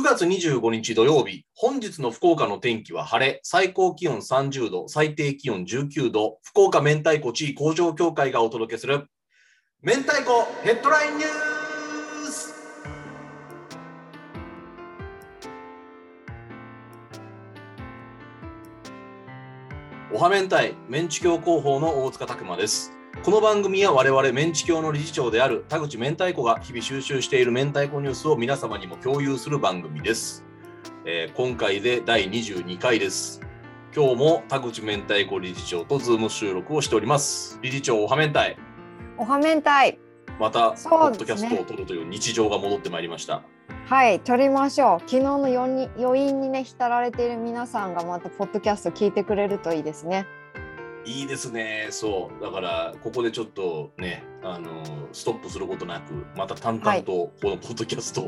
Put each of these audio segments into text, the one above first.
9月25日土曜日、本日の福岡の天気は晴れ、最高気温30度、最低気温19度、福岡明太子地位工場協会がお届けする、明太子ヘッドラインニュースおは明太、メンチ協広報の大塚拓馬です。この番組は我々メンチ協の理事長である田口明太子が日々収集している明太子ニュースを皆様にも共有する番組です。えー今回で第22回です。今日も田口明太子理事長と Zoom収録をしております。理事長、おは明太、おはめんたい。また、ポッドキャストを撮るという日常が戻ってまいりました。はい、撮りましょう。昨日の余韻にね、浸られている皆さんがまたポッドキャスト聞いてくれるといいですね。いいですね。そう。だから、ここでちょっとね、あのストップすることなく、また淡々とこのポッドキャストを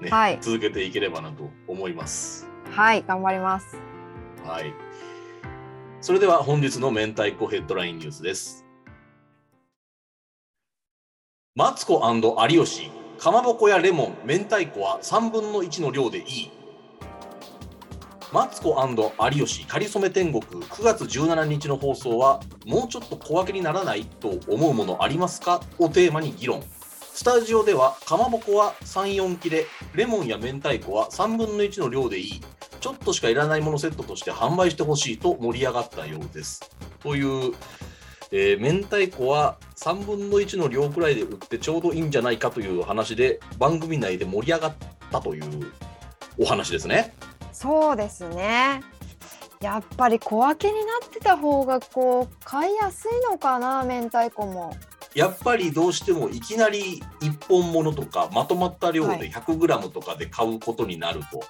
ね、はい続けていければなと思います。はい、頑張ります。はい。それでは本日の明太子ヘッドラインニュースです。マツコ有吉、かまぼこやレモン、明太子は3分の1の量でいい。マツコ有吉かりそめ天国。9月17日の放送はもうちょっと小分けにならないと思うものありますか？をテーマに議論。スタジオではかまぼこは34切れレモンや明太子は3分の1の量でいい。ちょっとしかいらないものセットとして販売してほしいと盛り上がったようです。という、えー明太子は3分の1の量くらいで売ってちょうどいいんじゃないかという話で番組内で盛り上がったというお話ですね。そうですね。やっぱり小分けになってた方がこう買いやすいのかな、明太子も。やっぱりどうしてもいきなり1本ものとかまとまった量ではい 100g とかで買うことになると。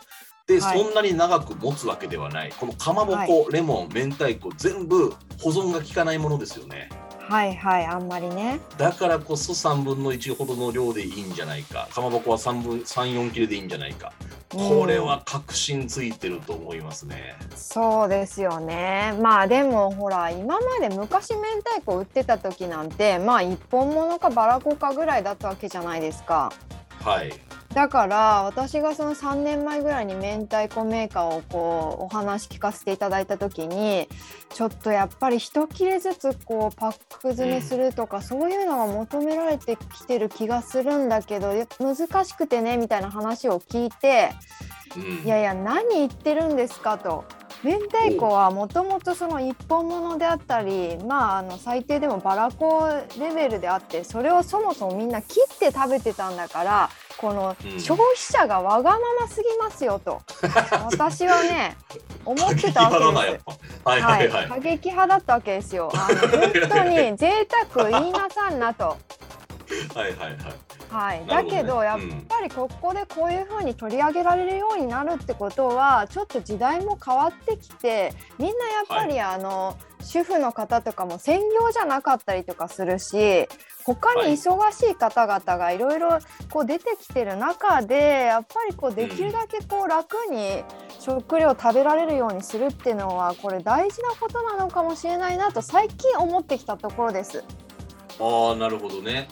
で、はいそんなに長く持つわけではないこのかまぼこ、はレモン明太子全部保存が効かないものですよねはいはい、あんまりね。だからこそ3分の1ほどの量でいいんじゃないかかまぼこは3分34切れでいいんじゃないかこれは確信ついてると思いますねそうですよね。まあでもほら今まで昔明太子売ってた時なんてまあ一本物かバラコかぐらいだったわけじゃないですか。はいだから私がその3年前ぐらいに明太子メーカーをこうお話聞かせていただいた時にちょっとやっぱり一切れずつこうパック詰めするとか、そういうのが求められてきてる気がするんだけどや難しくてねみたいな話を聞いてうんいやいや何言ってるんですかと。明太子はもともとその一本物であったりまああの最低でもバラコレベルであってそれをそもそもみんな切って食べてたんだからこのうん消費者がわがまますぎますよと、私はね思ってたわけです。はいはい、過激派だったわけですよ。あの本当に贅沢言いなさんなと。はいはいはいはい、だけどやっうんぱりここでこういうふうに取り上げられるようになるってことはちょっと時代も変わってきてみんなやっぱりあの、主婦の方とかも専業じゃなかったりとかするし他に忙しい方々がいろいろこう出てきてる中でやっぱりこうできるだけこう楽に食料を食べられるようにするっていうのはこれ大事なことなのかもしれないなと最近思ってきたところです。ああなるほどね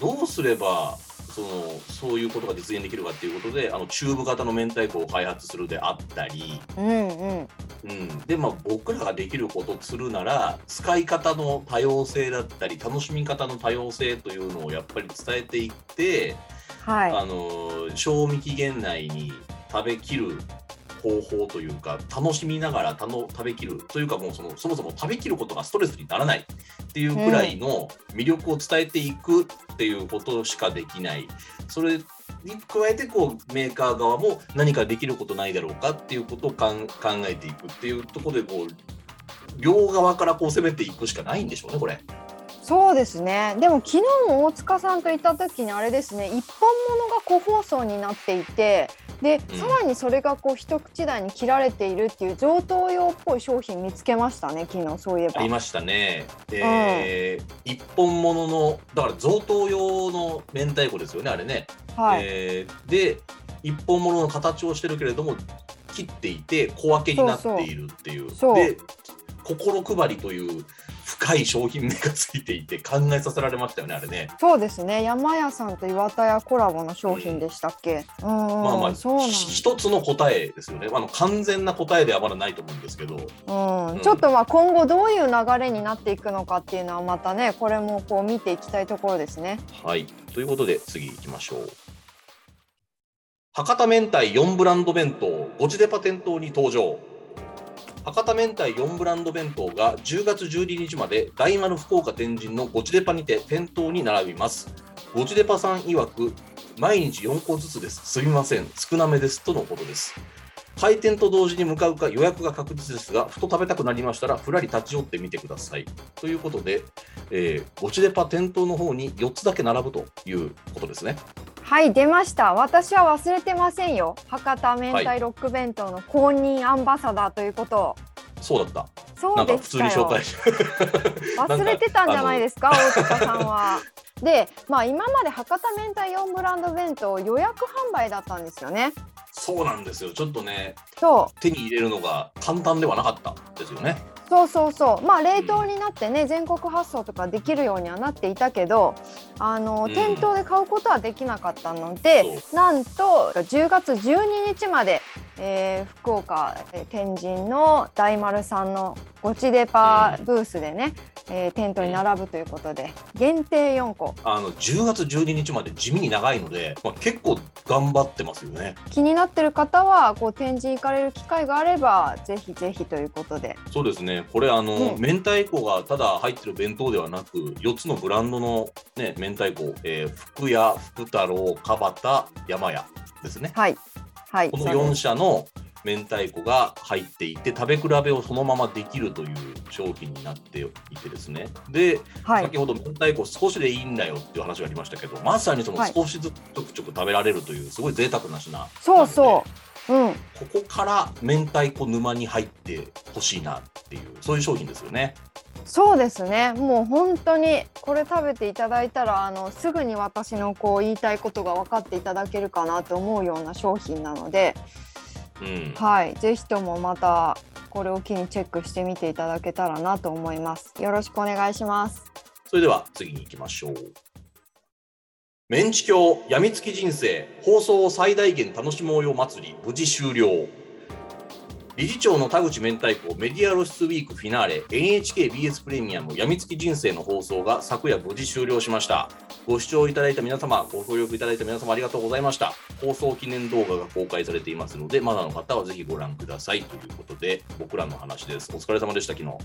どうすればそのそういうことが実現できるかっていうことであのチューブ型の明太子を開発するであったり、うんうん。うん、でまあ僕らができることをするなら使い方の多様性だったり楽しみ方の多様性というのをやっぱり伝えていって、はい。あの賞味期限内に食べきる方法というか楽しみながらたの食べきるというかもうそのそもそも食べきることがストレスにならないっていうくらいの魅力を伝えていくっていうことしかできないそれに加えてこうメーカー側も何かできることないだろうかっていうことをかん考えていくっていうところでこう両側からこう攻めていくしかないんでしょうねこれ。そうですね。でも昨日も大塚さんといた時にあれですね、一本物が個包装になっていて、で、うんさらにそれがこう一口大に切られているっていう贈答用っぽい商品見つけましたね。昨日そういえば。ありましたね。えー一本物のだから贈答用の明太子ですよねあれね。はい。えーで一本物の形をしてるけれども切っていて小分けになっているっていうそうそうで心配りという深かい商品名がついていて考えさせられましたよねあれね。そうですね山屋さんと岩田屋コラボの商品でしたっけ、うん、まあまあそうなんひ一つの答えですよね。あの完全な答えではまだないと思うんですけど。うんうんちょっとまあ今後どういう流れになっていくのかっていうのはまたねこれもこう見ていきたいところですね。はい。ということで次行きましょう。博多明太4ブランド弁当ゴチデパ店頭に登場。博多明太4ブランド弁当が10月12日まで大丸福岡天神のゴチデパにて店頭に並びます。ゴチデパさん曰く毎日4個ずつです。すみません。少なめです。とのことです。開店と同時に向かうか予約が確実ですが、ふと食べたくなりましたら、ふらり立ち寄ってみてください。ということで、えー、ゴチデパ店頭の方に4つだけ並ぶということですね。はい出ました私は忘れてませんよ博多明太ロック弁当の公認アンバサダーということを、そうだった。そうでしたよ。忘れてたんじゃないですか？大塚さんは。でまあ今まで博多明太4ブランド弁当予約販売だったんですよね。そうなんですよ。ちょっとね、そう手に入れるのが簡単ではなかったですよね。そうそうそう。まあ冷凍になってね全国発送とかできるようにはなっていたけどあの、うん。店頭で買うことはできなかったのでそなんと10月12日まで、えー福岡えー天神の大丸さんのゴチデパブースでね、えー店頭に並ぶということで限定4個あの10月12日まで地味に長いので、まあ、結構頑張ってますよね。気になってる方はこう展示行かれる機会があればぜひぜひということでそうですね。これあの、うん明太子がただ入ってる弁当ではなく、4つのブランドのね明太子、えー福屋、福太郎、かばた、山屋ですね。はいはい。この4そうです社の明太子が入っていて食べ比べをそのままできるという商品になっていてですね。で、はい。先ほど明太子少しでいいんだよっていう話がありましたけどまさにそのはい。少しずつちょくちょく食べられるというすごい贅沢な品なそうそううん。ここから明太子沼に入ってほしいなっていうそういう商品ですよね。そうですね。もう本当にこれ食べていただいたらあのすぐに私のこう言いたいことが分かっていただけるかなと思うような商品なので、うん。はい、ぜひともまたこれを機にチェックしてみていただけたらなと思います。よろしくお願いします。それでは次に行きましょうメンチ教やみつき人生放送を最大限楽しもうよ祭り無事終了。理事長の田口明太子メディア露出ウィークフィナーレ NHKBS プレミアムやみつき人生の放送が昨夜無事終了しましたご視聴いただいた皆様ご協力いただいた皆様ありがとうございました放送記念動画が公開されていますのでまだの方はぜひご覧くださいということで僕らの話ですお疲れ様でした昨日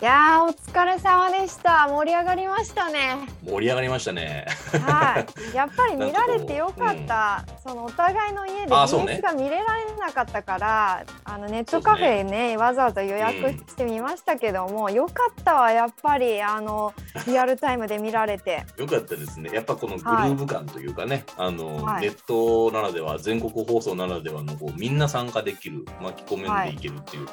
いやーお疲れ様でした。盛り上がりましたね。盛り上がりましたねはい。やっぱり見られてよかった。そのお互いの家であそうね BS が見れられなかったから、あのネットカフェねわざわざ予約してみましたけども、よかったわやっぱり。あの リアルタイムで見られて。よかったですね。やっぱこのグルーヴ感というかね、あの、はい。ネットならでは、全国放送ならではのこうみんな参加できる、巻き込めんでいけるっていう、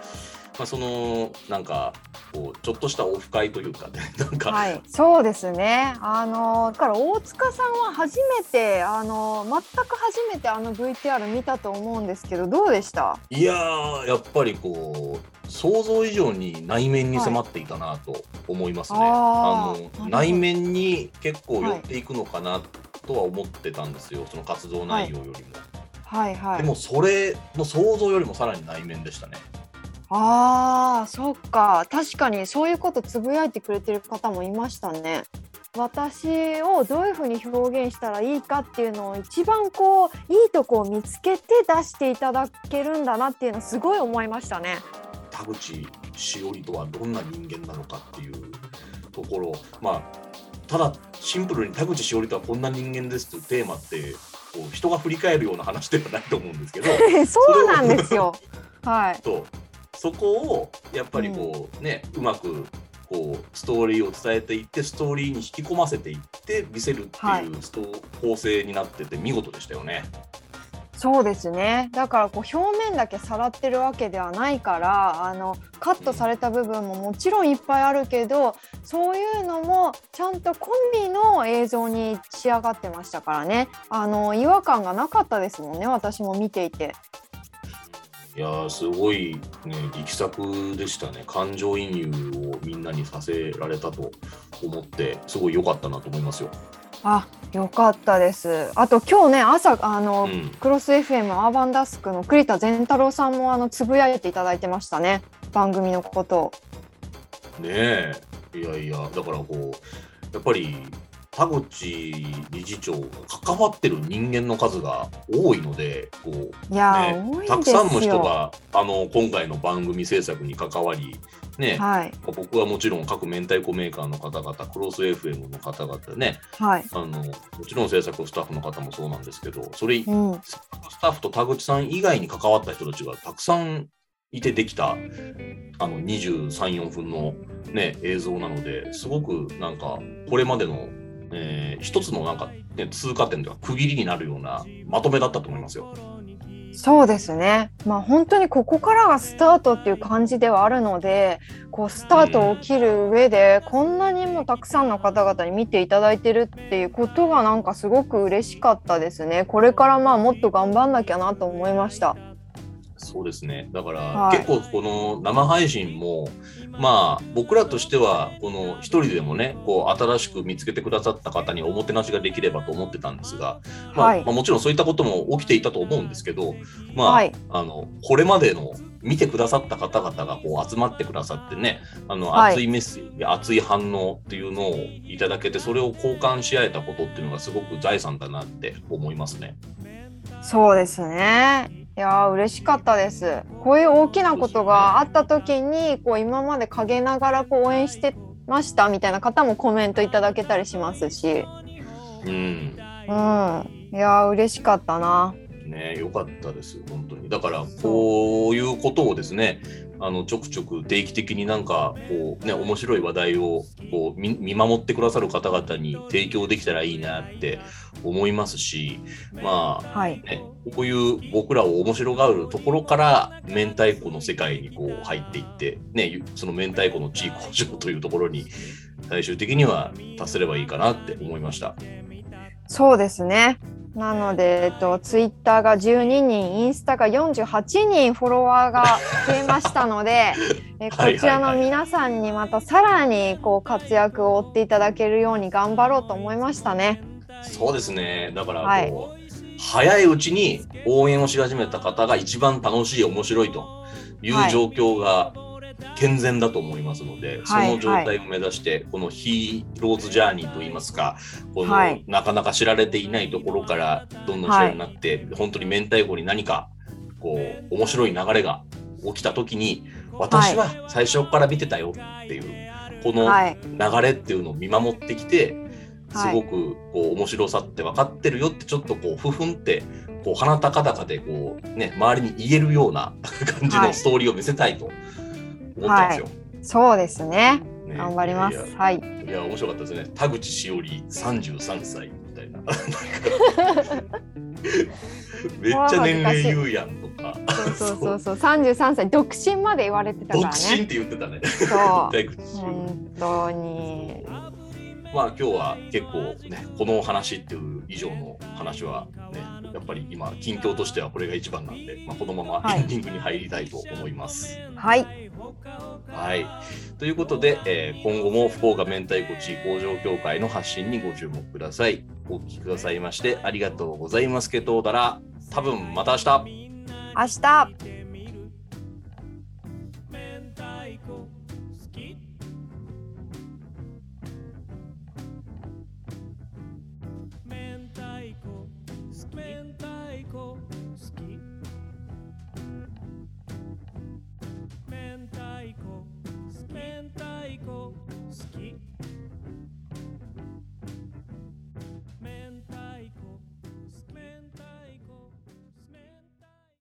まあ、そのなんかこうちょっとしたオフ会というかね、なんか、はい、そうですね。あのだから大塚さんは初めてあの全く初めてあの VTR 見たと思うんですけどどうでした？いやー、やっぱりこう、想像以上に内面に迫っていたなと思いますね。はいあの内面に結構寄っていくのかなとは思ってたんですよ、その活動内容よりも。はいはい。でもそれの想像よりもさらに内面でしたね。ああ、そっか。確かにそういうことつぶやいてくれてる方もいましたね。私をどういうふうに表現したらいいかっていうのを一番こういいとこを見つけて出していただけるんだなっていうのすごい思いましたね。田口しおりとはどんな人間なのかっていうところまあただシンプルに田口しおりとはこんな人間ですというテーマってこう人が振り返るような話ではないと思うんですけど そうなんですよ。はい。とそこをやっぱりこうね、うまくこうストーリーを伝えていってストーリーに引き込ませていって見せるってはいいうスト構成になってて見事でしたよね。そうですねだからこう表面だけさらってるわけではないからあのカットされた部分ももちろんいっぱいあるけどそういうのもちゃんと込みの映像に仕上がってましたからねあの違和感がなかったですもんね私も見ていて。いやーすごいね力作でしたね感情移入をみんなにさせられたと思ってすごい良かったなと思いますよ。あ、よかったです。あと今日ね朝あの、うんクロス FM アーバンダスクの栗田善太郎さんもあのつぶやいていただいてましたね。番組のことを。ねえいやいやだからこうやっぱり田口理事長が関わってる人間の数が多いのでこうね。たくさんの人があの今回の番組制作に関わり、ねはい僕はもちろん各明太子メーカーの方々クロス FM の方々ねはい。あのもちろん制作スタッフの方もそうなんですけどそれうん。スタッフと田口さん以外に関わった人たちがたくさんいてできたあの23、4分の、ね、映像なのですごくなんかこれまでの、えー一つのなんか、ね、通過点というか区切りになるようなまとめだったと思いますよ。そうですね。まあ本当にここからがスタートっていう感じではあるので、こうスタートを切る上でこんなにもたくさんの方々に見ていただいてるっていうことがなんかすごく嬉しかったですね。これからまあもっと頑張んなきゃなと思いました。そうですね。だから、はい結構この生配信も、まあ僕らとしては、この一人でもね、こう新しく見つけてくださった方におもてなしができればと思ってたんですが、まあはいまあもちろんそういったことも起きていたと思うんですけど、まあ、はいあの、これまでの見てくださった方々がこう集まってくださってね、あの、はい熱いメッセージ、熱い反応っていうのをいただけて、それを交換し合えたことっていうのがすごく財産だなって思いますね。そうですね。いやー嬉しかったです。こういう大きなことがあった時にこう今まで陰ながらこう応援してましたみたいな方もコメントいただけたりしますし、うん。うん、いやー嬉しかったな。ね、よかったですよ、本当に。だから、こういうことをですね、あのちょくちょく定期的になんかこう、ね、面白い話題をこう見見守ってくださる方々に提供できたらいいなって思いますし、まあはい。ね、こういう僕らを面白がるところから明太子の世界にこう入っていって、ね、ゆその明太子の地位向上というところに最終的には達すればいいかなって思いました。そうですね。なので、えっと、ツイッターが12人、インスタが48人フォロワーが増えましたので、えこちらの皆さんにまたさらにこう活躍を追っていただけるように頑張ろうと思いましたね。そうですね。だからこう、はい早いうちに応援をし始めた方が一番楽しい、面白いというはい状況が健全だと思いますので、はいその状態を目指して、このヒーローズジャーニーといいますか、この、はい。なかなか知られていないところからどんどん知らになって、本当に明太子に何かこう面白い流れが起きた時に、私は最初から見てたよっていう、このはい。流れっていうのを見守ってきて、すはい。ごくこう面白さって分かってるよってちょっとこうふふんってこう鼻高々でこうね周りに言えるような 感じはい。のストーリーを見せたいと思ったんですよ。そうですね。ね頑張ります。はい。やいや面白かったですね。田口しおり33歳みたいな。めっちゃ年齢言うやんとか。そうそうそうそう。33歳、独身まで言われてたから独身っね。て言ってたね。そう。本当に。まあ今日は結構ねこの話っていう以上の話はねやっぱり今近況としてはこれが一番なんで、まあ、このままはいエンディングに入りたいと思います。はい。はい、ということで、えー今後も福岡明太子地位工場協会の発信にご注目ください。お聞きくださいましてありがとうございますけどだら多分また明日明日。